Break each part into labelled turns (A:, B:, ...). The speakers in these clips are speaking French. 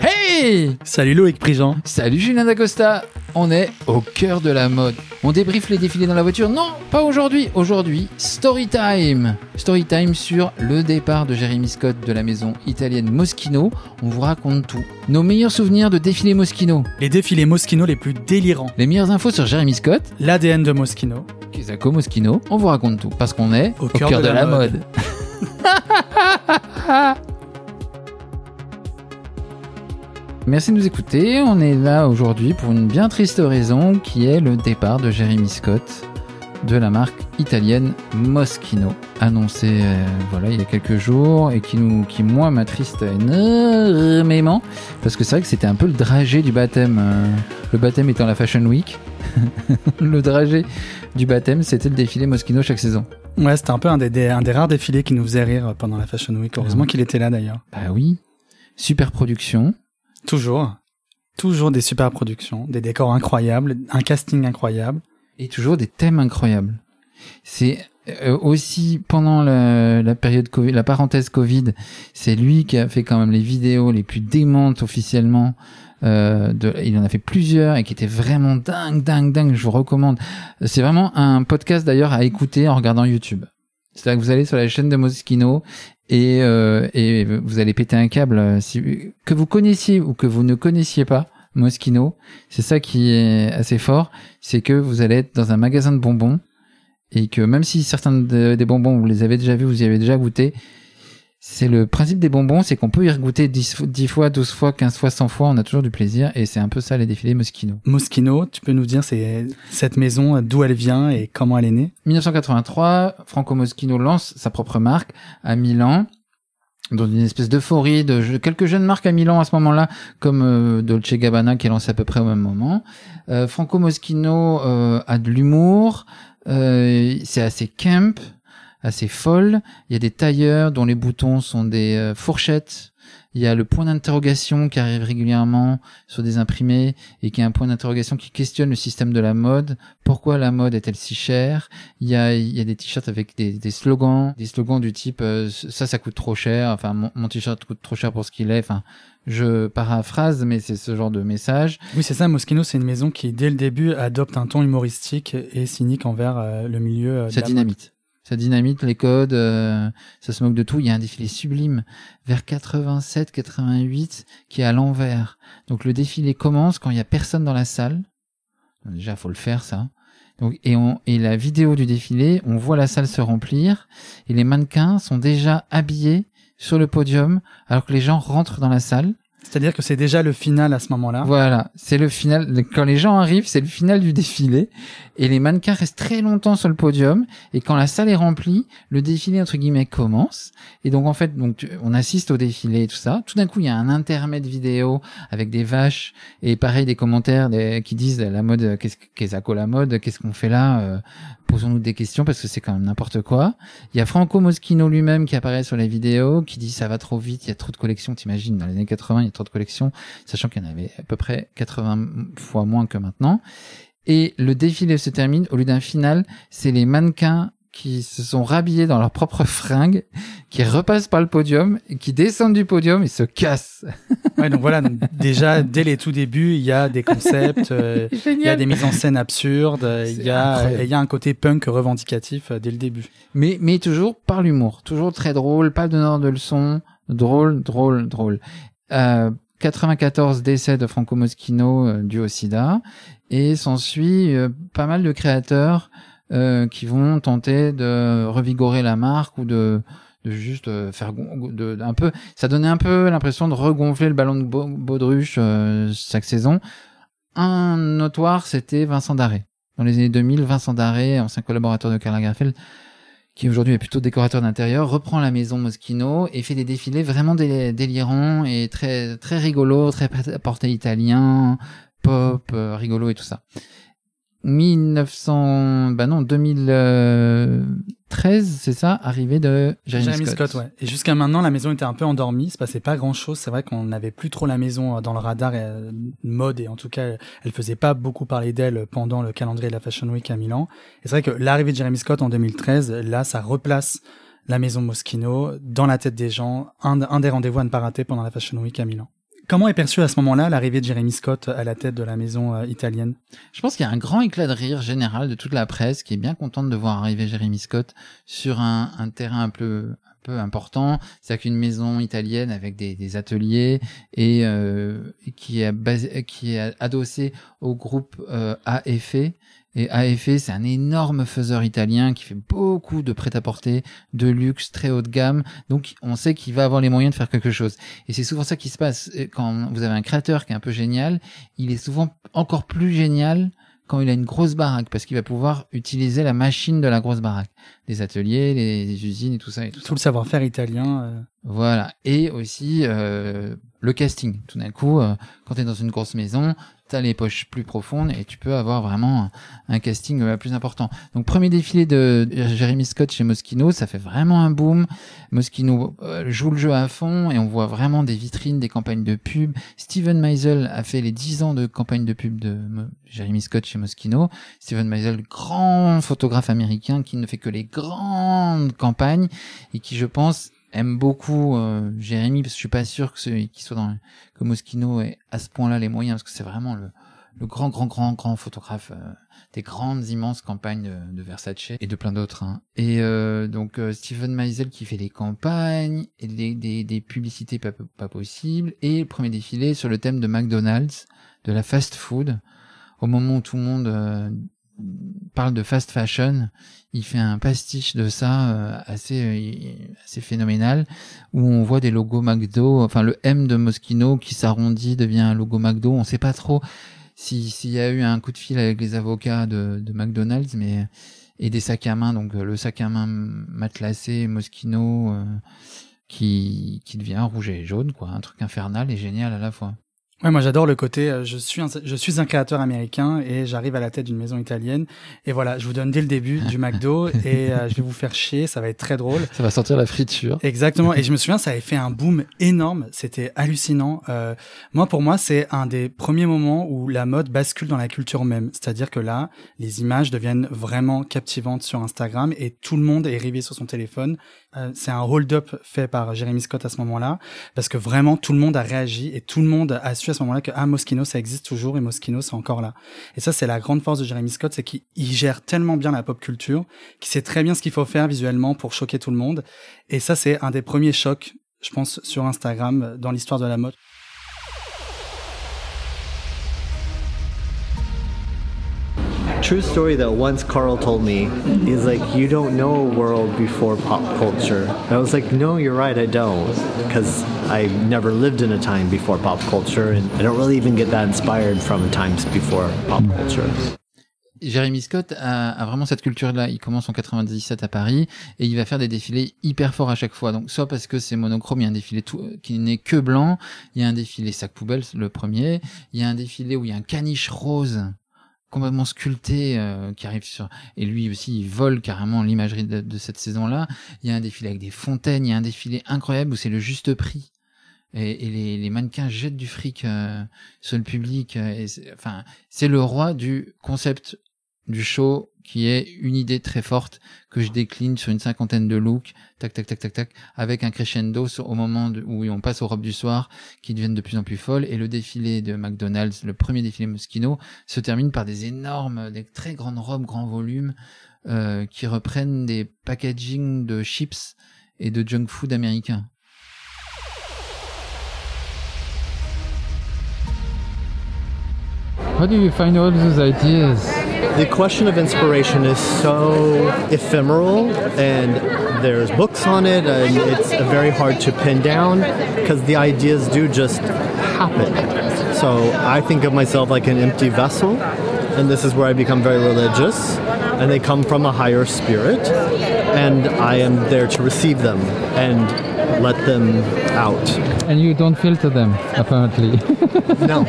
A: Hey
B: Salut Loïc Prigent.
A: Salut Julien D'Acosta On est au cœur de la mode. On débriefe les défilés dans la voiture? Non, pas aujourd'hui. Aujourd'hui, story time. Story time sur le départ de Jérémy Scott de la maison italienne Moschino. On vous raconte tout. Nos meilleurs souvenirs de défilés Moschino.
B: Les défilés Moschino les plus délirants.
A: Les meilleures infos sur Jérémy Scott.
B: L'ADN de Moschino.
A: Kisako Moschino. On vous raconte tout parce qu'on est au, cœur, de, la, mode. Merci de nous écouter. On est là aujourd'hui pour une bien triste raison qui est le départ de Jeremy Scott de la marque italienne Moschino, annoncé euh, voilà il y a quelques jours et qui nous qui moi m'attriste énormément parce que c'est vrai que c'était un peu le dragé du baptême. Euh, le baptême étant la Fashion Week, le dragé du baptême c'était le défilé Moschino chaque saison.
B: Ouais, c'était un peu un des, un des rares défilés qui nous faisait rire pendant la Fashion Week. Heureusement qu'il était là d'ailleurs.
A: Bah oui, super production.
B: Toujours. Toujours des super productions, des décors incroyables, un casting incroyable.
A: Et toujours des thèmes incroyables. C'est euh, aussi pendant la, période Covid, la parenthèse Covid, c'est lui qui a fait quand même les vidéos les plus démentes officiellement. Euh, il en a fait plusieurs et qui étaient vraiment dingue, dingue, dingue. Je vous recommande. C'est vraiment un podcast d'ailleurs à écouter en regardant YouTube. C'est-à-dire que vous allez sur la chaîne de Moschino et, euh, et vous allez péter un câble. Euh, si, que vous connaissiez ou que vous ne connaissiez pas Moschino, c'est ça qui est assez fort, c'est que vous allez être dans un magasin de bonbons et que même si certains des bonbons vous les avez déjà vus, vous y avez déjà goûté, c'est le principe des bonbons, c'est qu'on peut y regoûter 10, 10, fois, 12 fois, 15 fois, 100 fois, on a toujours du plaisir et c'est un peu ça les défilés Moschino.
B: Moschino, tu peux nous dire c'est cette maison, d'où elle vient et comment elle est née?
A: 1983, Franco Moschino lance sa propre marque à Milan dans une espèce d'euphorie de quelques jeunes marques à Milan à ce moment-là, comme euh, Dolce Gabbana qui est lancé à peu près au même moment. Euh, Franco Moschino euh, a de l'humour, euh, c'est assez camp, assez folle. Il y a des tailleurs dont les boutons sont des euh, fourchettes. Il y a le point d'interrogation qui arrive régulièrement sur des imprimés et qui est un point d'interrogation qui questionne le système de la mode. Pourquoi la mode est-elle si chère? Il y a, il y a des t-shirts avec des, des, slogans, des slogans du type euh, ça, ça coûte trop cher. Enfin, mon, t-shirt coûte trop cher pour ce qu'il est. Enfin, je paraphrase, mais c'est ce genre de message.
B: Oui, c'est ça. Moschino, c'est une maison qui, dès le début, adopte un ton humoristique et cynique envers euh, le milieu.
A: Euh, dynamite ça dynamite les codes, euh, ça se moque de tout. Il y a un défilé sublime vers 87, 88 qui est à l'envers. Donc le défilé commence quand il y a personne dans la salle. déjà, faut le faire ça. Et la vidéo du défilé, on voit la salle se remplir et les mannequins sont déjà habillés sur le podium alors que les gens rentrent dans la salle.
B: C'est-à-dire que c'est déjà le final à ce moment-là.
A: Voilà, c'est le final. Quand les gens arrivent, c'est le final du défilé. Et les mannequins restent très longtemps sur le podium. Et quand la salle est remplie, le défilé, entre guillemets, commence. Et donc, en fait, donc, on assiste au défilé et tout ça. Tout d'un coup, il y a un intermède vidéo avec des vaches et pareil, des commentaires qui disent la mode, qu'est-ce qu'est-ce la mode, qu'est-ce qu'on fait là, euh, posons-nous des questions parce que c'est quand même n'importe quoi. Il y a Franco Moschino lui-même qui apparaît sur les vidéos, qui dit ça va trop vite, il y a trop de collections, t'imagines, dans les années 80, il y a trop de collections, sachant qu'il y en avait à peu près 80 fois moins que maintenant. Et le défilé se termine, au lieu d'un final, c'est les mannequins qui se sont rhabillés dans leurs propres fringues, qui repassent par le podium, et qui descendent du podium et se cassent.
B: ouais, donc voilà, déjà dès les tout débuts, il y a des concepts, euh, il y a des mises en scène absurdes, il y a il y a un côté punk revendicatif euh, dès le début.
A: Mais mais toujours par l'humour, toujours très drôle, pas de donneur de leçons, drôle, drôle, drôle. Euh, 94 décès de Franco Moschino euh, dû au sida. Et s'ensuit euh, pas mal de créateurs euh, qui vont tenter de revigorer la marque ou de, de juste euh, faire de, un peu ça donnait un peu l'impression de regonfler le ballon de baudruche euh, chaque saison. Un notoire c'était Vincent Daré. Dans les années 2000 Vincent Daré ancien collaborateur de Karl Lagerfeld qui aujourd'hui est plutôt décorateur d'intérieur, reprend la maison Moschino et fait des défilés vraiment délirants et très très rigolos, très portés italien, pop, rigolo et tout ça. 1900, bah non, 2013, c'est ça, arrivée de Jeremy, Scott.
B: ouais. Et jusqu'à maintenant, la maison était un peu endormie, il se passait pas grand chose. C'est vrai qu'on n'avait plus trop la maison euh, dans le radar et, euh, mode et en tout cas, elle faisait pas beaucoup parler d'elle pendant le calendrier de la Fashion Week à Milan. Et c'est vrai que l'arrivée de Jeremy Scott en 2013, là, ça replace la maison Moschino dans la tête des gens, un, un des rendez-vous à ne pas rater pendant la Fashion Week à Milan Comment est perçue à ce moment-là l'arrivée de Jeremy Scott à la tête de la maison euh, italienne?
A: Je pense qu'il y a un grand éclat de rire général de toute la presse qui est bien contente de voir arriver Jeremy Scott sur un, terrain un peu un peu important, c'est-à-dire qu'une maison italienne avec des, ateliers et euh, qui est basé, qui est adossée au groupe euh, AFE et AFE, c'est un énorme faiseur italien qui fait beaucoup de prêt-à-porter, de luxe, très haut de gamme. Donc, on sait qu'il va avoir les moyens de faire quelque chose. Et c'est souvent ça qui se passe. Quand vous avez un créateur qui est un peu génial, il est souvent encore plus génial quand il a une grosse baraque, parce qu'il va pouvoir utiliser la machine de la grosse baraque, les ateliers, les, usines et tout ça. Et tout,
B: tout le savoir-faire italien. Euh.
A: Voilà. Et aussi euh, le casting. Tout d'un coup, euh, quand tu es dans une grosse maison, t'as les poches plus profondes et tu peux avoir vraiment un casting euh, plus important. Donc premier défilé de Jeremy Scott chez Moschino, ça fait vraiment un boom. Moschino joue le jeu à fond et on voit vraiment des vitrines, des campagnes de pub. Steven Meisel a fait les 10 ans de campagne de pub de Jeremy Scott chez Moschino. Steven Meisel, grand photographe américain qui ne fait que les grandes campagnes et qui, je pense, aime beaucoup euh, Jérémy parce que je suis pas sûr que qu'il soit dans que Moschino ait à ce point-là les moyens parce que c'est vraiment le, le grand grand grand grand photographe euh, des grandes immenses campagnes de, de, Versace et de plein d'autres hein. et euh, donc euh, Steven Meisel qui fait les campagnes et des, des, des publicités pas, pas possibles et le premier défilé sur le thème de McDonald's de la fast food au moment où tout le monde parle de fast fashion, il fait un pastiche de ça euh, assez euh, assez phénoménal où on voit des logos McDo, enfin le M de Moschino qui s'arrondit devient un logo McDo. On sait pas trop si s'il y a eu un coup de fil avec les avocats de, de McDonald's, mais et des sacs à main, donc le sac à main matelassé Moschino euh, qui qui devient rouge et jaune, quoi, un truc infernal et génial à la fois.
B: Ouais, moi j'adore le côté euh, je suis un, je suis un créateur américain et j'arrive à la tête d'une maison italienne et voilà, je vous donne dès le début du McDo et euh, je vais vous faire chier, ça va être très drôle.
A: Ça va sortir la friture.
B: Exactement et je me souviens ça avait fait un boom énorme, c'était hallucinant. Euh, moi pour moi, c'est un des premiers moments où la mode bascule dans la culture même, c'est-à-dire que là, les images deviennent vraiment captivantes sur Instagram et tout le monde est rivé sur son téléphone euh, c'est un hold-up fait par Jeremy Scott à ce moment-là, parce que vraiment tout le monde a réagi et tout le monde a su à ce moment-là que ah Moschino ça existe toujours et Moschino c'est encore là. Et ça c'est la grande force de Jeremy Scott, c'est qu'il gère tellement bien la pop culture, qu'il sait très bien ce qu'il faut faire visuellement pour choquer tout le monde. Et ça c'est un des premiers chocs, je pense, sur Instagram dans l'histoire de la mode.
C: True story that once Carl told me. He's like, You don't know a world before pop culture. And I was like, No, you're right, I don't. Because I never lived in a time before pop culture, and I don't really even get that inspired from times before pop culture.
A: Jérémy Scott a, a, vraiment cette culture-là. Il commence en 97 à Paris et il va faire des défilés hyper forts à chaque fois. Donc soit parce que c'est monochrome, il y a un défilé tout, qui n'est que blanc, il y a un défilé sac poubelle, le premier, il y a un défilé où il y a un caniche rose complètement sculpté euh, qui arrive sur et lui aussi il vole carrément l'imagerie de, cette saison là il y a un défilé avec des fontaines il y a un défilé incroyable où c'est le juste prix. Et, et les, mannequins jettent du fric euh, sur le public euh, et enfin c'est le roi du concept du show qui est une idée très forte que je décline sur une cinquantaine de looks, tac tac tac tac tac, avec un crescendo au moment où on passe aux robes du soir qui deviennent de plus en plus folles et le défilé de McDonald's, le premier défilé Moschino, se termine par des énormes, des très grandes robes grand volume euh, qui reprennent des packaging de chips et de junk food américains. How do you find all those ideas?
C: The question of inspiration is so ephemeral, and there's books on it, and it's very hard to pin down because the ideas do just happen. So I think of myself like an empty vessel, and this is where I become very religious, and they come from a higher spirit, and I am there to receive them and let them out.
A: And you don't filter them, apparently.
C: no.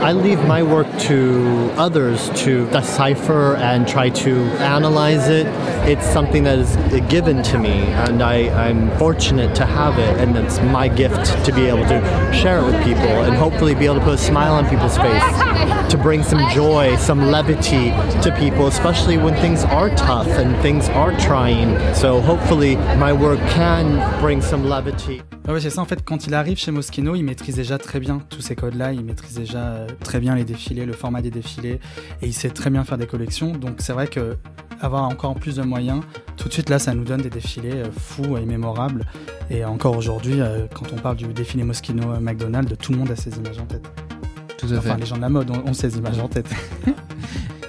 C: I leave my work to others to decipher and try to analyze it. It's something that is given to me, and I, I'm fortunate to have it, and it's my gift to be able to share it with people and hopefully be able to put a smile on people's face to bring some joy, some levity to people, especially when things are tough and things are trying. So hopefully my work can bring some levity.
B: Ouais, c'est ça. En fait, quand il arrive chez Moschino, il maîtrise déjà très bien tous ces codes-là. Il maîtrise déjà euh, très bien les défilés, le format des défilés, et il sait très bien faire des collections. Donc, c'est vrai que avoir encore plus de moyens, tout de suite là, ça nous donne des défilés euh, fous et mémorables. Et encore aujourd'hui, euh, quand on parle du défilé Moschino McDonald's, tout le monde a ces images en tête.
A: Tout à
B: Enfin,
A: fait.
B: les gens de la mode ont, ont ces images en tête.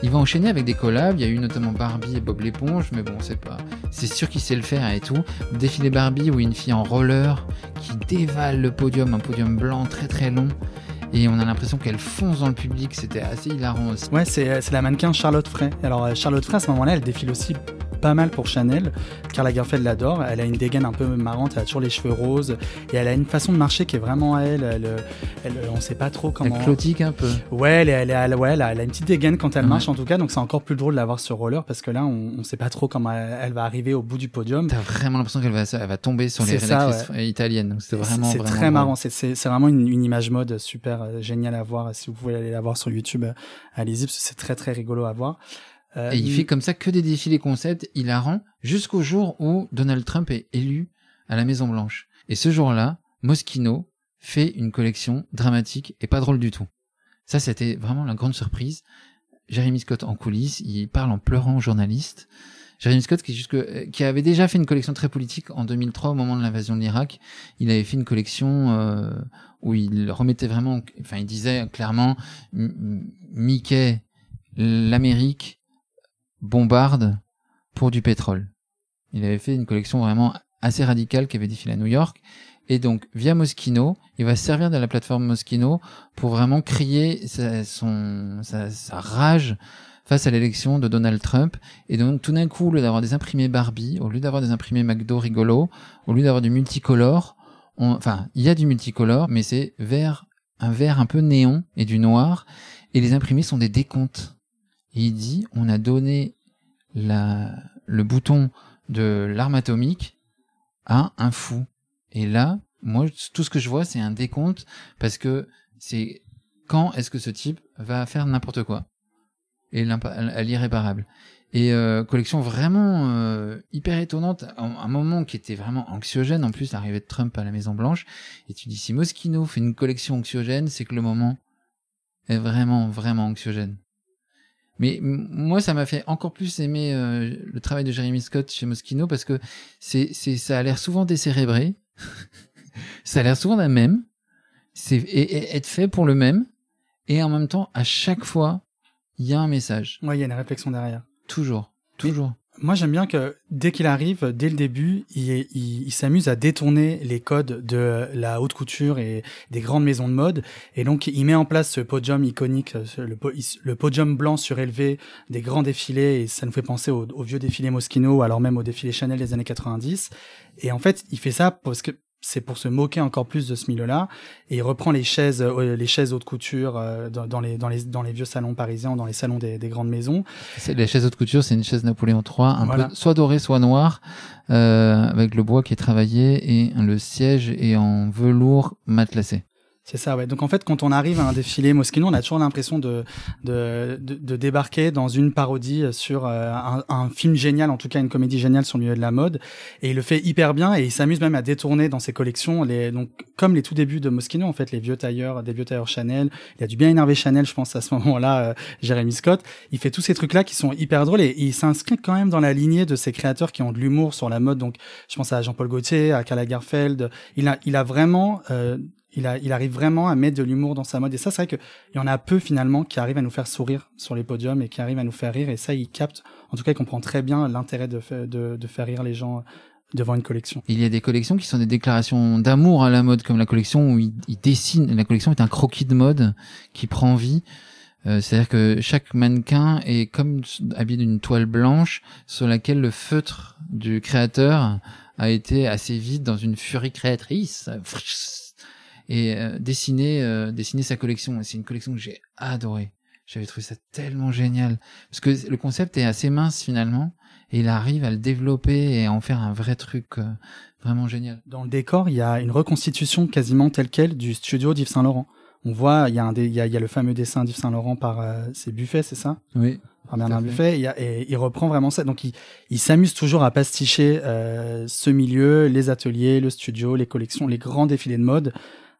A: Il va enchaîner avec des collabs. Il y a eu notamment Barbie et Bob l'éponge, mais bon, c'est pas. C'est sûr qu'il sait le faire et tout. Défilé Barbie où une fille en roller qui dévale le podium, un podium blanc très très long. Et on a l'impression qu'elle fonce dans le public. C'était assez hilarant aussi.
B: Ouais, c'est euh, la mannequin Charlotte Frey. Alors euh, Charlotte Frey, à ce moment-là, elle défile aussi pas mal pour Chanel. Karl Lagerfeld l'adore. Elle a une dégaine un peu marrante, elle a toujours les cheveux roses et elle a une façon de marcher qui est vraiment à elle. elle, elle, on sait pas trop comment.
A: Elle clotique un peu.
B: Ouais, elle, elle, elle- ouais, elle a, une petite dégaine quand elle
A: Ouais.
B: marche en tout cas, donc c'est encore plus drôle de la voir sur roller parce que là, on, on sait pas trop comment elle, va arriver au bout du podium.
A: T'as vraiment l'impression qu'elle va, elle va tomber sur les
B: C'est ça,
A: rédactrices italiennes. Donc c'est vraiment,
B: très marrant. C'est- vraiment une, une image mode super euh, géniale à voir. Si vous pouvez aller la voir sur YouTube, euh, allez-y, parce que c'est très très rigolo à voir. Euh,
A: Et il fait comme ça que des défilés concept hilarants jusqu'au jour où Donald Trump est élu à la Maison Blanche. Et ce jour-là, Moschino fait une collection dramatique et pas drôle du tout. Ça, c'était vraiment la grande surprise. Jeremy Scott en coulisses, il parle en pleurant aux journalistes. Jeremy Scott qui, jusque, euh, qui avait déjà fait une collection très politique en 2003 au moment de l'invasion de l'Irak. Il avait fait une collection euh, où il remettait vraiment, enfin il disait clairement, Mickey, l'Amérique bombarde pour du pétrole. Il avait fait une collection vraiment assez radicale qui avait défilé à New York. Et donc, via Moschino, il va se servir de la plateforme Moschino pour vraiment crier sa, son, sa, rage face à l'élection de Donald Trump. Et donc, tout d'un coup, au lieu d'avoir des imprimés Barbie, au lieu d'avoir des imprimés McDo rigolo, au lieu d'avoir du multicolore, enfin, il y a du multicolore, mais c'est vert, un vert un peu néon et du noir. Et les imprimés sont des décomptes. Il dit, on a donné le bouton de l'arme atomique à un fou. Et là, moi, tout ce que je vois, c'est un décompte parce que c'est quand est-ce que ce type va faire n'importe quoi? Et à l'irréparable. Et euh, collection vraiment euh, hyper étonnante, un moment qui était vraiment anxiogène en plus l'arrivée de Trump à la Maison Blanche. Et tu dis si Moschino fait une collection anxiogène, c'est que le moment est vraiment vraiment anxiogène. Mais moi, ça m'a fait encore plus aimer euh, le travail de Jeremy Scott chez Moschino parce que c'est, c'est, ça a l'air souvent décérébré, ça a l'air souvent d'un même, c'est et, et être fait pour le même, et en même temps, à chaque fois, il y a un message,
B: Ouais, il y a une réflexion derrière.
A: toujours, toujours.
B: Moi, j'aime bien que dès qu'il arrive, dès le début, il, s'amuse à détourner les codes de la haute couture et des grandes maisons de mode. Et donc, il met en place ce podium iconique, le, po- le podium blanc surélevé des grands défilés. Et ça nous fait penser aux vieux défilés Moschino, alors même aux défilés Chanel des années 90. Et en fait, il fait ça parce que c'est pour se moquer encore plus de ce milieu-là. Et il reprend les chaises, euh, les chaises haute couture euh, dans, dans les, dans, les, dans les vieux salons parisiens, dans les salons des, des grandes maisons.
A: C'est la chaise haute couture, c'est une chaise Napoléon III, un
B: Voilà.
A: peu soit dorée, soit noire, euh, avec le bois qui est travaillé et le siège est en velours matelassé.
B: C'est ça, ouais. Donc en fait, quand on arrive à un défilé Moschino, on a toujours l'impression de, de, de, de débarquer dans une parodie sur euh, un, un film génial, en tout cas une comédie géniale sur le milieu de la mode. Et il le fait hyper bien et il s'amuse même à détourner dans ses collections, les, donc comme les tout débuts de Moschino, en fait, les vieux tailleurs, des vieux tailleurs Chanel. Il y a du bien énervé Chanel, je pense à ce moment-là, euh, Jeremy Scott. Il fait tous ces trucs-là qui sont hyper drôles et, et il s'inscrit quand même dans la lignée de ces créateurs qui ont de l'humour sur la mode. Donc je pense à Jean-Paul Gaultier, à Karl Lagerfeld. Il a, il a vraiment euh, il, a, il arrive vraiment à mettre de l'humour dans sa mode. Et ça, c'est vrai qu'il y en a peu finalement qui arrivent à nous faire sourire sur les podiums et qui arrivent à nous faire rire. Et ça, il capte, en tout cas, il comprend très bien l'intérêt de, de, de faire rire les gens devant une collection.
A: Il y a des collections qui sont des déclarations d'amour à la mode, comme la collection où il, il dessine. La collection est un croquis de mode qui prend vie. Euh, C'est-à-dire que chaque mannequin est comme habillé d'une toile blanche sur laquelle le feutre du créateur a été assez vite dans une furie créatrice et euh, dessiner euh, dessiner sa collection. Et C'est une collection que j'ai adorée. J'avais trouvé ça tellement génial parce que le concept est assez mince finalement et il arrive à le développer et à en faire un vrai truc euh, vraiment génial.
B: Dans le décor, il y a une reconstitution quasiment telle quelle du studio d'Yves Saint Laurent. on voit, il y a un, il y a, il y a le fameux dessin d'Yves Saint Laurent par euh, c'est Buffet, c'est ça?
A: Oui.
B: Par Bernard Buffet. A- et il reprend vraiment ça. Donc il, il s'amuse toujours à pasticher euh, ce milieu, les ateliers, le studio, les collections, les grands défilés de mode,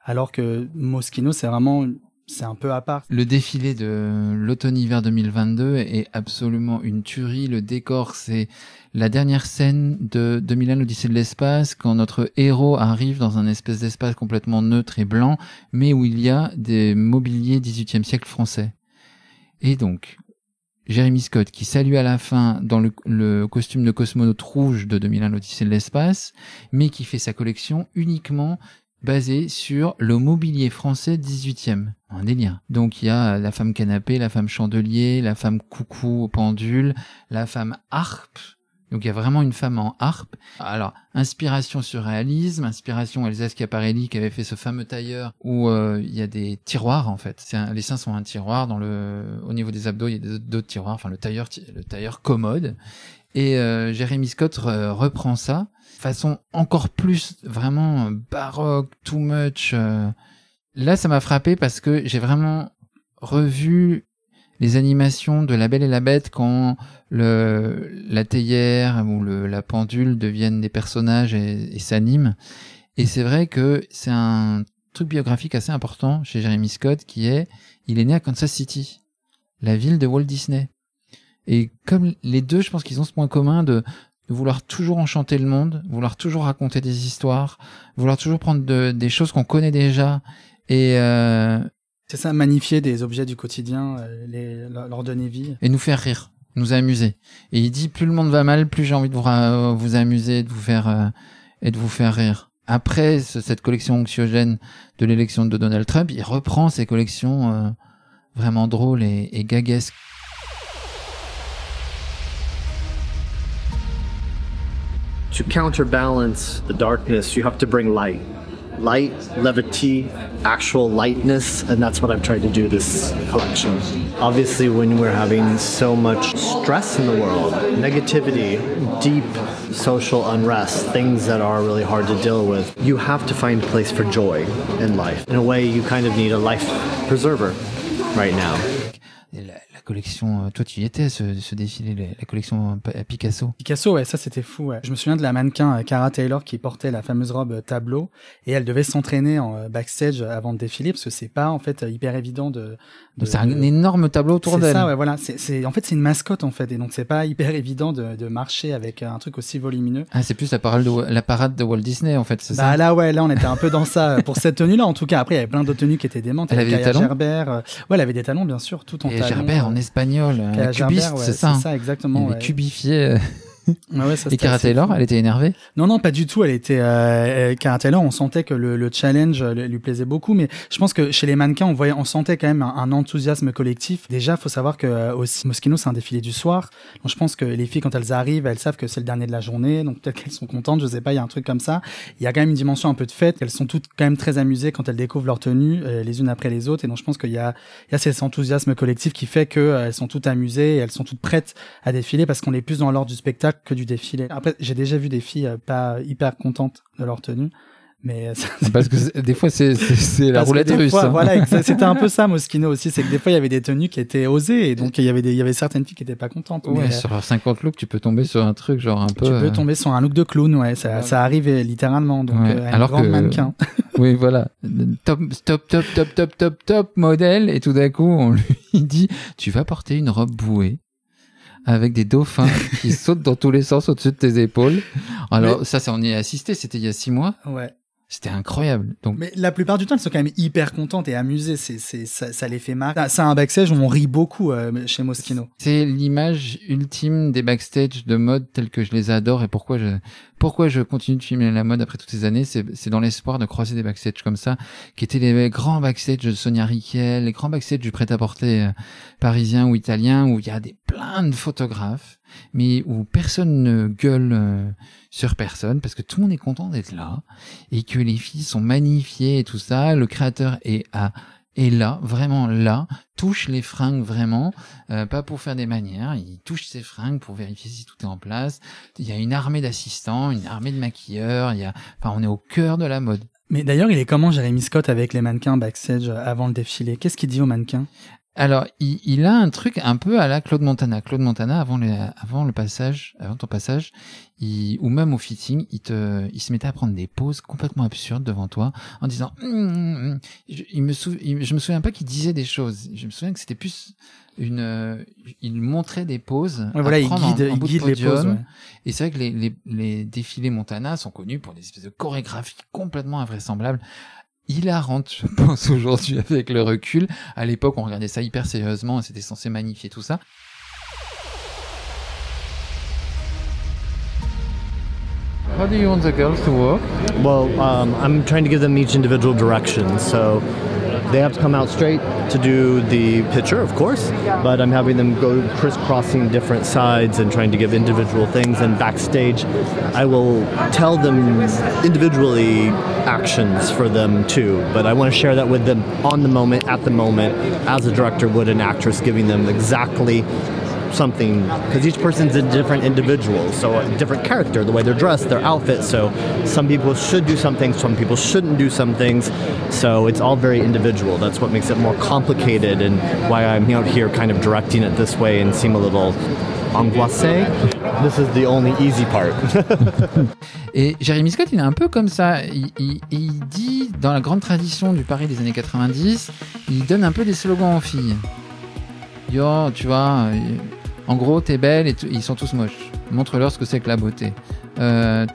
B: alors que Moschino, c'est vraiment, c'est un peu à part.
A: Le défilé de l'automne-hiver 2022 est absolument une tuerie. Le décor, c'est la dernière scène de 2001, l'Odyssée de l'espace, quand notre héros arrive dans un espèce d'espace complètement neutre et blanc, mais où il y a des mobiliers 18e siècle français. Et donc, Jérémy Scott, qui salue à la fin dans le, le costume de cosmonaute rouge de 2001, l'Odyssée de l'espace, mais qui fait sa collection uniquement basée sur le mobilier français 18e. Un délire. Donc il y a la femme canapé, la femme chandelier, la femme coucou pendule, la femme harpe. Donc il y a vraiment une femme en harpe. Alors, inspiration surréalisme, inspiration Elsa Schiaparelli qui avait fait ce fameux tailleur où euh, il y a des tiroirs en fait. Un- les seins sont un tiroir dans le au niveau des abdos, il y a d'autres tiroirs, enfin le tailleur le tailleur commode. Et euh, Jérémy Scott re- reprend ça façon encore plus vraiment baroque, too much. euh. Là, ça m'a frappé parce que j'ai vraiment revu les animations de La Belle et la Bête quand le, la théière ou le, la pendule deviennent des personnages et, et s'animent. Et c'est vrai que c'est un truc biographique assez important chez Jeremy Scott qui est, il est né à Kansas City, la ville de Walt Disney. Et comme les deux, je pense qu'ils ont ce point commun de vouloir toujours enchanter le monde, vouloir toujours raconter des histoires, vouloir toujours prendre de- des choses qu'on connaît déjà et, euh,
B: C'est ça, magnifier des objets du quotidien, euh, les, leur donner vie.
A: et nous faire rire, nous amuser. Et il dit plus le monde va mal, plus j'ai envie de vous, vous amuser, de vous faire euh, et de vous faire rire. Après ce- cette collection anxiogène de l'élection de Donald Trump, il reprend ces collections vraiment drôles et, et gaguesques.
C: To counterbalance the darkness, you have to bring light. Light, levity, actual lightness, and that's what I've tried to do this collection. Obviously, when we're having so much stress in the world, negativity, deep social unrest, things that are really hard to deal with, you have to find a place for joy in life. In a way, you kind of need a life preserver right now.
A: Collection, euh, toi tu y étais, ce, ce défilé, la, la collection euh, Pa- Picasso.
B: Picasso, ouais, ça c'était fou. ouais. Je me souviens de la mannequin euh, Cara Taylor qui portait la fameuse robe euh, tableau et elle devait s'entraîner en euh, backstage avant de défiler parce que c'est pas en fait euh, hyper évident de. de-
A: Donc c'est un
B: de-
A: énorme tableau autour
B: C'est
A: d'elle.
B: ça, ouais, voilà. C'est, c'est, en fait, c'est une mascotte en fait, et donc c'est pas hyper évident de, de marcher avec un truc aussi volumineux.
A: Ah, c'est plus la parade, de, la parade de Walt Disney en fait, c'est
B: Bah
A: ça?
B: là, ouais, là, on était un peu dans ça pour cette tenue-là. En tout cas, après, il y avait plein d'autres tenues qui étaient démentes.
A: Elle avait des talons?
B: Gerber, euh, ouais, elle avait des talons, bien sûr, tout en
A: Et
B: talons.
A: En espagnol, cubiste,
B: ouais,
A: c'est ça. hein.
B: Ça, exactement.
A: Est
B: ouais.
A: cubifiée. euh.
B: Ouais, ouais, ça,
A: Et Cara Taylor,
B: fou.
A: elle était énervée.
B: Non, non, pas du tout. Elle était euh, euh, Cara Taylor. On sentait que le, le challenge euh, lui plaisait beaucoup, mais je pense que chez les mannequins, on voyait, on sentait quand même un, un enthousiasme collectif. Déjà, faut savoir que euh, aussi Moschino, c'est un défilé du soir. Donc, je pense que les filles, quand elles arrivent, elles savent que c'est le dernier de la journée, donc peut-être qu'elles sont contentes. Je sais pas, il y a un truc comme ça. Il y a quand même une dimension un peu de fête. Elles sont toutes quand même très amusées quand elles découvrent leur tenue euh, les unes après les autres. Et donc, je pense qu'il y a, il y a cet enthousiasme collectif qui fait que elles sont toutes amusées et elles sont toutes prêtes à défiler parce qu'on est plus dans l'ordre du spectacle que du défilé. Après, j'ai déjà vu des filles euh, pas hyper contentes de leur tenue, mais euh, ça-
A: Parce que des fois, c'est- la roulette russe.
B: fois,
A: hein.
B: Voilà, c'était un peu ça, Moschino aussi, c'est que des fois il y avait des tenues qui étaient osées et donc il y avait des, il y avait certaines filles qui étaient pas contentes.
A: Ouais,
B: mais, euh,
A: sur 50 looks, tu peux tomber sur un truc genre un peu.
B: tu peux
A: euh,
B: tomber sur un look de clown, ouais, ça, ça arrive littéralement, donc
A: Ouais,
B: euh, un
A: alors
B: grand
A: que-
B: mannequin.
A: Oui, voilà. Top, top, top, top, top, top, top modèle. Et tout d'un coup, on lui dit, tu vas porter une robe bouée avec des dauphins qui sautent dans tous les sens au-dessus de tes épaules. Alors, ça, ça, on y a assisté. C'était il y a six mois.
B: Ouais.
A: C'était incroyable. Donc,
B: Mais la plupart du temps, elles sont quand même hyper contentes et amusées. C'est, c'est, ça, ça les fait marrer. C'est un backstage où on rit beaucoup euh, chez Moschino.
A: c'est l'image ultime des backstage de mode tels que je les adore et pourquoi je, pourquoi je continue de filmer la mode après toutes ces années. C'est, c'est dans l'espoir de croiser des backstage comme ça, qui étaient les grands backstage de Sonia Riquel, les grands backstage du prêt-à-porter euh, parisien ou italien où il y a des plein de photographes, mais où personne ne gueule euh, sur personne parce que tout le monde est content d'être là et que les filles sont magnifiées et tout ça. Le créateur est à est là, vraiment là, touche les fringues vraiment, euh, pas pour faire des manières, il touche ses fringues pour vérifier si tout est en place. Il y a une armée d'assistants, une armée de maquilleurs, il y a, enfin, on est au cœur de la mode.
B: Mais d'ailleurs, il est comment Jérémy Scott avec les mannequins backstage euh, avant le défilé? Qu'est-ce qu'il dit aux mannequins?
A: Alors, il, il, a un truc un peu à la Claude Montana. Claude Montana, avant le, avant le passage, avant ton passage, il, ou même au fitting, il te, il se mettait à prendre des poses complètement absurdes devant toi, en disant, hum, hum, hum. je, il me sou, je me souviens pas qu'il disait des choses. Je me souviens que c'était plus une, euh, il montrait des poses.
B: Ouais, voilà, il guide,
A: en, en
B: il guide les. Ouais.
A: Et c'est vrai que les, les, les défilés Montana sont connus pour des espèces de chorégraphies complètement invraisemblables hilarante, je pense, aujourd'hui avec le recul. À l'époque, on regardait ça hyper sérieusement et c'était censé magnifier tout ça. How do you want the girls to work?
C: Well, um, I'm trying to give them each individual direction. So they have to come out straight to do the picture, of course, but I'm having them go crisscrossing different sides and trying to give individual things. And backstage, I will tell them individually actions for them too, but I want to share that with them on the moment, at the moment, as a director would an actress, giving them exactly something because each person's a different individual so a different character the way they're dressed their outfit so some people should do some things some people shouldn't do some things so it's all very individual. That's what makes it more complicated and why i'm out here kind of directing it this way and seem a little angoissé. This is the only easy part.
A: Et Jérémy Scott il est un peu comme ça. Il, il, il dit dans la grande tradition du Paris des années 90 il donne un peu des slogans aux filles. Yo, tu vois, en gros, t'es belle et ils sont tous moches. Montre-leur ce que c'est que la beauté. Euh,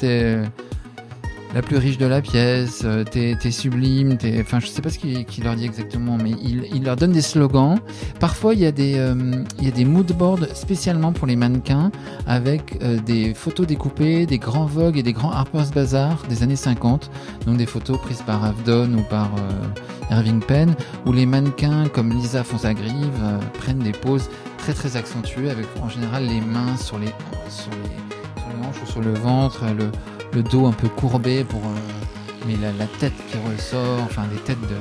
A: la plus riche de la pièce, t'es es sublime, t'es, enfin, je sais pas ce qu'il qu leur dit exactement, mais il, il, leur donne des slogans. Parfois, il y a des, euh, il y a des mood boards spécialement pour les mannequins avec euh, des photos découpées, des grands Vogue et des grands Harper's Bazaar des années 50. Donc des photos prises par Avdon ou par euh, Irving Penn, où les mannequins comme Lisa Fonsagrive prennent des poses très très accentuées avec en général les mains sur les, sur les, sur les hanches ou sur le ventre, le, le dos un peu courbé pour euh, mais la, tête qui ressort enfin des têtes de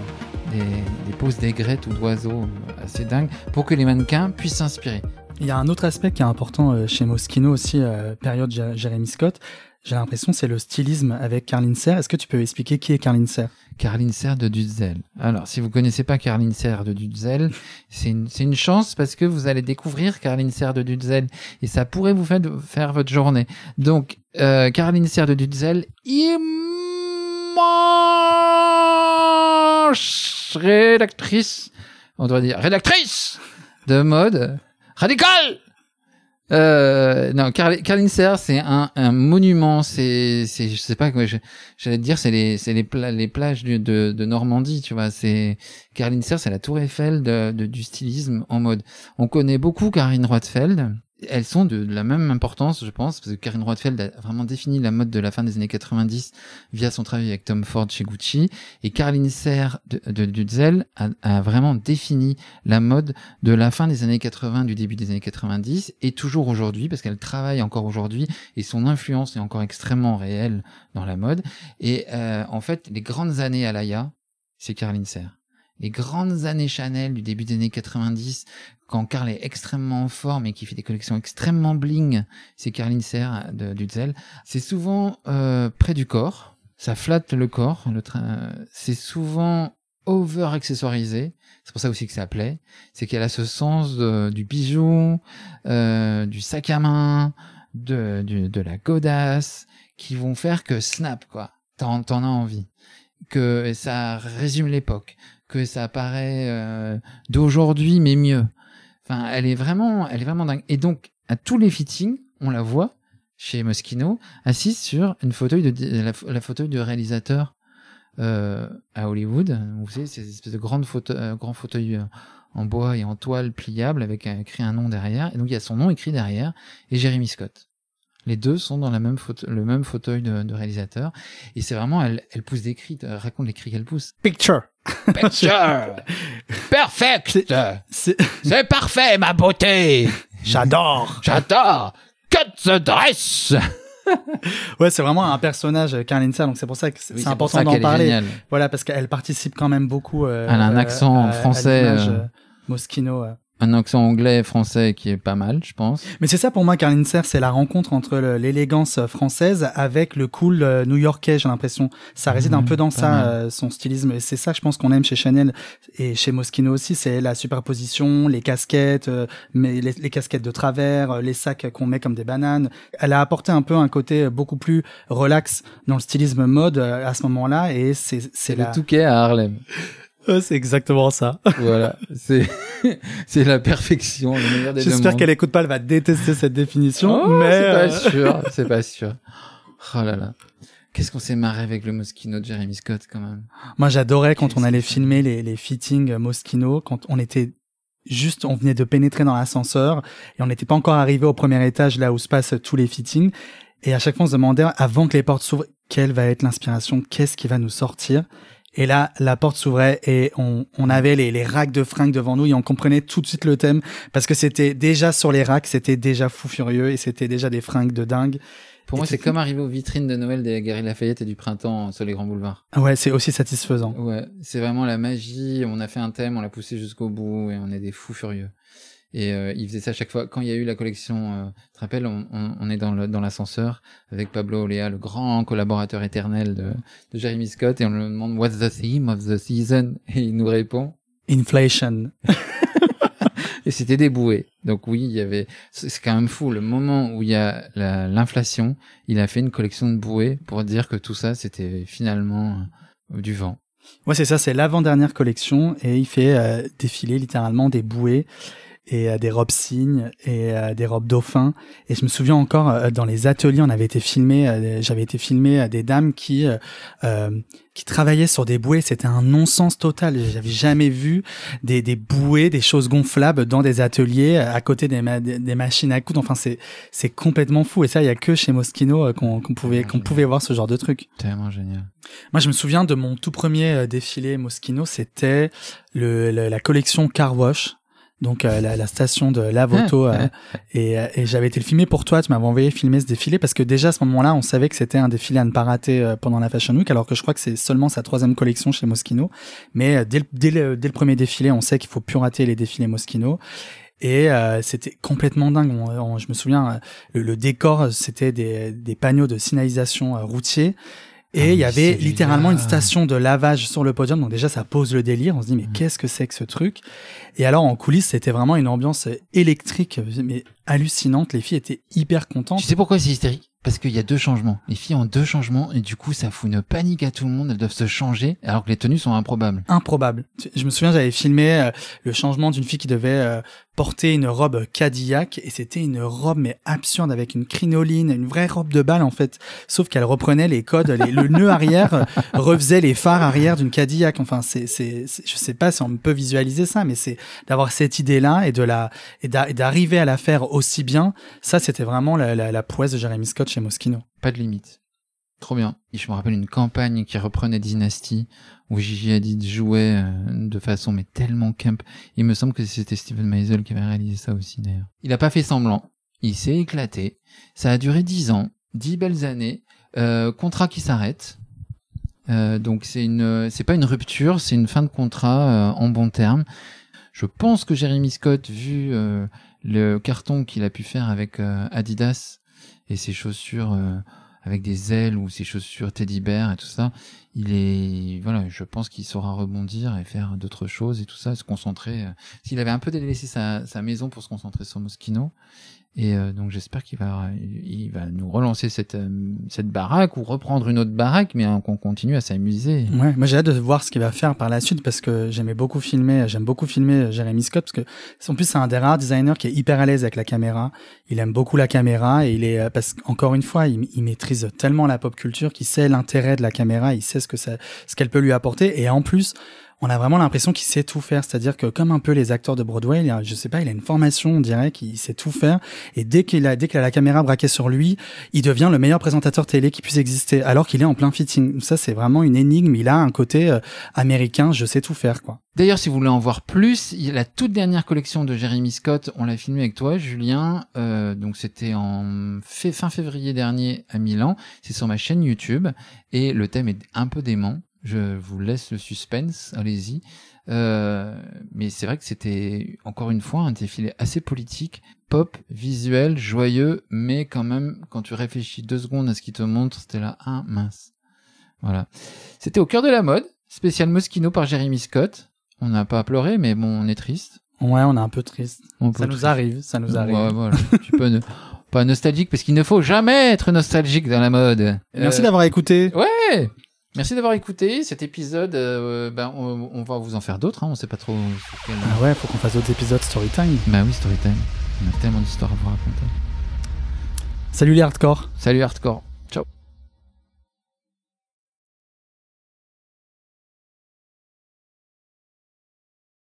A: des, des poses d'aigrettes ou d'oiseaux assez dingues pour que les mannequins puissent s'inspirer.
B: Il y a un autre aspect qui est important euh, chez Moschino aussi euh, période Jérémy Scott j'ai l'impression c'est le stylisme avec Carlin Serre est-ce que tu peux expliquer qui est Carlin Serre
A: Carline Serre de Dutzel. Alors, si vous connaissez pas Carline Serre de Dutzel, c'est une, une chance parce que vous allez découvrir Carline Serre de Dutzel et ça pourrait vous faire, faire votre journée. Donc, euh, Carline Serre de Dutzel, immense rédactrice, on doit dire rédactrice de mode radicale euh, non, Carlin Serre, c'est un, un, monument. C'est, c'est, je sais pas quoi. J'allais te dire, c'est les, c'est les, pla les plages de, de, de, Normandie, tu vois. C'est Carlin Serre, c'est la Tour Eiffel de, de, du stylisme en mode. On connaît beaucoup Karine Roitfeld. Elles sont de, la même importance, je pense, parce que Karine Roitfeld a vraiment défini la mode de la fin des années 90 via son travail avec Tom Ford chez Gucci. Et Caroline Serre de, de Dutzel a, a, vraiment défini la mode de la fin des années 80, du début des années 90, et toujours aujourd'hui, parce qu'elle travaille encore aujourd'hui, et son influence est encore extrêmement réelle dans la mode. Et euh, en fait, les grandes années à l'AIA, c'est Caroline Serre les grandes années Chanel du début des années 90, quand Karl est extrêmement en forme et qui fait des collections extrêmement bling, c'est Carline Serre de Dutzel. C'est souvent euh, près du corps, ça flatte le corps. Le c'est souvent over accessoirisé. C'est pour ça aussi que ça plaît. C'est qu'elle a ce sens de, du bijou, euh, du sac à main, de, de, de la godasse, qui vont faire que snap quoi. T'en as envie. Que ça résume l'époque que ça paraît euh, d'aujourd'hui mais mieux. Enfin, elle est vraiment, elle est vraiment dingue. Et donc, à tous les fittings, on la voit chez Moschino assise sur une fauteuil de la, la fauteuil du réalisateur euh, à Hollywood. Vous savez, ces espèces de grandes fauteuils, euh, grands fauteuils en bois et en toile pliable avec écrit un nom derrière. Et donc il y a son nom écrit derrière et Jeremy Scott. Les deux sont dans la même le même fauteuil de, de réalisateur. Et c'est vraiment, elle, elle pousse des cris, elle raconte les cris qu'elle pousse.
B: Picture.
A: Picture. Perfect. C'est parfait, ma beauté.
B: J'adore.
A: J'adore. Cut the dress.
B: ouais, c'est vraiment un personnage, Caroline Serre, donc c'est pour ça que c'est oui, important d'en parler. Voilà, parce qu'elle participe quand même beaucoup. Euh,
A: elle a un accent
B: à,
A: français.
B: À euh... Moschino.
A: Un accent anglais français qui est pas mal, je pense.
B: Mais c'est ça pour moi, Carlin Serre, c'est la rencontre entre l'élégance française avec le cool euh, new-yorkais, j'ai l'impression. Ça réside un peu dans ça, euh, son stylisme. Et c'est ça, je pense qu'on aime chez Chanel et chez Moschino aussi, c'est la superposition, les casquettes, euh, mais les, les casquettes de travers, euh, les sacs qu'on met comme des bananes. Elle a apporté un peu un côté beaucoup plus relax dans le stylisme mode euh, à ce moment-là, et c'est c'est
A: C'est
B: la...
A: le Touquet à Harlem.
B: C'est exactement ça.
A: voilà, c'est c'est la perfection, le meilleur des deux
B: J'espère qu'elle écoute pas, elle va détester cette définition,
A: Oh,
B: mais
A: c'est pas
B: euh,
A: sûr, c'est pas sûr. Oh là là. Qu'est-ce qu'on s'est marré avec le Moschino de Jeremy Scott quand même.
B: Moi, j'adorais quand on allait filmer les, les fittings euh, Moschino, quand on était juste, on venait de pénétrer dans l'ascenseur et on n'était pas encore arrivé au premier étage là où se passent tous les fittings. Et à chaque fois, on se demandait, avant que les portes s'ouvrent, quelle va être l'inspiration, qu'est-ce qui va nous sortir? Et là, la porte s'ouvrait et on, on avait les, les racks de fringues devant nous et on comprenait tout de suite le thème parce que c'était déjà sur les racks, c'était déjà fou furieux et c'était déjà des fringues de dingue.
A: Pour
B: Et
A: moi,
B: c'est
A: c'est comme arriver aux vitrines de Noël des Galeries Lafayette et du printemps sur les grands boulevards.
B: Ouais, c'est aussi satisfaisant.
A: Ouais, c'est vraiment la magie. On a fait un thème, on l'a poussé jusqu'au bout et on est des fous furieux. Et euh, il faisait ça à chaque fois. Quand il y a eu la collection, euh, tu te rappelles, on, on, on est dans le- dans l'ascenseur avec Pablo Olea, le grand collaborateur éternel de, de Jeremy Scott, et on lui demande What's the theme of the season? Et il nous répond.
B: Inflation.
A: Et c'était des bouées. Donc oui, il y avait. C'est quand même fou. Le moment où il y a la- l'inflation, il a fait une collection de bouées pour dire que tout ça, c'était finalement euh, du vent.
B: Ouais, c'est ça, c'est l'avant-dernière collection et il fait euh, défiler littéralement des bouées et euh, des robes cygnes et euh, des robes dauphins. Et je me souviens encore euh, dans les ateliers, on avait été filmé, euh, j'avais été filmé à des dames qui euh, euh, qui travaillaient sur des bouées. C'était un non-sens total. J'avais jamais vu des, des bouées, des choses gonflables dans des ateliers euh, à côté des, ma- des machines à coudre. Enfin, c'est c'est complètement fou. Et ça, il y a que chez Moschino euh, qu'on qu'on pouvait qu'on pouvait voir ce genre de truc.
A: Tellement génial.
B: Moi, je me souviens de mon tout premier euh, défilé Moschino, c'était le, le- la collection Car Wash. Donc euh, la, la station de Lavoto euh, et, euh, et j'avais été le filmer pour toi, tu m'avais envoyé filmer ce défilé parce que déjà à ce moment-là on savait que c'était un défilé à ne pas rater euh, pendant la Fashion Week alors que je crois que c'est seulement sa troisième collection chez Moschino. Mais euh, dès, le, dès, le, dès le premier défilé on sait qu'il faut plus rater les défilés Moschino. Et euh, c'était complètement dingue. On- on- je me souviens, euh, le, le décor, c'était des, des panneaux de signalisation euh, routier.
A: Ah,
B: Et il y avait littéralement une station de lavage sur le podium. Donc déjà, ça pose le délire. On se dit, mais
A: Mm.
B: qu'est-ce que c'est que ce truc? Et alors, en coulisses, c'était vraiment une ambiance électrique, mais hallucinante. Les filles étaient hyper contentes.
A: Tu sais pourquoi c'est hystérique? Parce qu'il y a deux changements. Les filles ont deux changements et du coup, ça fout une panique à tout le monde. Elles doivent se changer alors que les tenues sont improbables.
B: improbable. Je me souviens, j'avais filmé euh, le changement d'une fille qui devait euh, porter une robe Cadillac et c'était une robe mais absurde avec une crinoline, une vraie robe de balle en fait. Sauf qu'elle reprenait les codes, les- le nœud arrière euh, refaisait les phares arrière d'une Cadillac. Enfin, c'est, c'est, je sais pas si on peut visualiser ça, mais c'est d'avoir cette idée-là et de la et d'arriver à la faire aussi bien. Ça, c'était vraiment la, la, de Jeremy Scott chez Moschino.
A: Pas de limite. Trop bien. Et je me rappelle une campagne qui reprenait Dynasty où Gigi Hadid jouait euh, de façon mais tellement camp. Il me semble que c'était Steven Meisel qui avait réalisé ça aussi d'ailleurs. Il a pas fait semblant. Il s'est éclaté. Ça a duré dix ans, dix belles années. Euh, contrat qui s'arrête. Euh, donc c'est une, c'est pas une rupture, c'est une fin de contrat en bon terme. Je pense que Jeremy Scott, vu le carton qu'il a pu faire avec euh, Adidas et ses chaussures euh, avec des ailes ou ses chaussures teddy bear et tout ça, il est voilà, je pense qu'il saura rebondir et faire d'autres choses et tout ça, se concentrer. euh, S'il avait un peu délaissé sa, sa maison pour se concentrer sur Moschino, et euh, donc j'espère qu'il va il va nous relancer cette euh, cette baraque ou reprendre une autre baraque, mais qu'on continue à s'amuser.
B: Ouais, moi j'ai hâte de voir ce qu'il va faire par la suite parce que j'aimais beaucoup filmer, j'aime beaucoup filmer Jeremy Scott parce que en plus c'est un des rares designers qui est hyper à l'aise avec la caméra. Il aime beaucoup la caméra et il est euh, parce qu'encore une fois, il, il maîtrise tellement la pop culture qu'il sait l'intérêt de la caméra, il sait ce que ça, ce qu'elle peut lui apporter et en plus on a vraiment l'impression qu'il sait tout faire, c'est-à-dire que comme un peu les acteurs de Broadway, il a, je sais pas, il a une formation, on dirait qu'il sait tout faire, et dès qu'il a, dès qu'il a la caméra braquée sur lui, il devient le meilleur présentateur télé qui puisse exister, alors qu'il est en plein fitting. Ça, c'est vraiment une énigme. Il a un côté euh, américain, je sais tout faire, quoi.
A: D'ailleurs, si vous voulez en voir plus, la toute dernière collection de Jeremy Scott, on l'a filmé avec toi, Julien. Euh, donc c'était en fin février dernier à Milan. C'est sur ma chaîne YouTube et le thème est un peu dément. Je vous laisse le suspense, allez-y. Euh, mais c'est vrai que c'était encore une fois un défilé assez politique, pop, visuel, joyeux, mais quand même, quand tu réfléchis deux secondes à ce qu'il te montre, c'était là, ah mince. Voilà. C'était au cœur de la mode, spécial Moschino par Jeremy Scott. On n'a pas pleuré, mais bon, on est triste.
B: Ouais, on est un peu triste.
A: On
B: Ça nous
A: triste.
B: arrive, ça nous arrive.
A: Ouais, voilà. tu peux ne... pas nostalgique parce qu'il ne faut jamais être nostalgique dans la mode.
B: Merci
A: Euh,
B: d'avoir écouté.
A: Ouais. Merci d'avoir écouté cet épisode. euh, ben, on, on va vous en faire d'autres. Hein, on sait pas trop. quel-
B: Ah ouais, faut qu'on fasse d'autres épisodes Storytime.
A: Bah oui, Storytime. On a tellement d'histoires à vous raconter.
B: Salut les hardcore.
A: Salut Hardcore.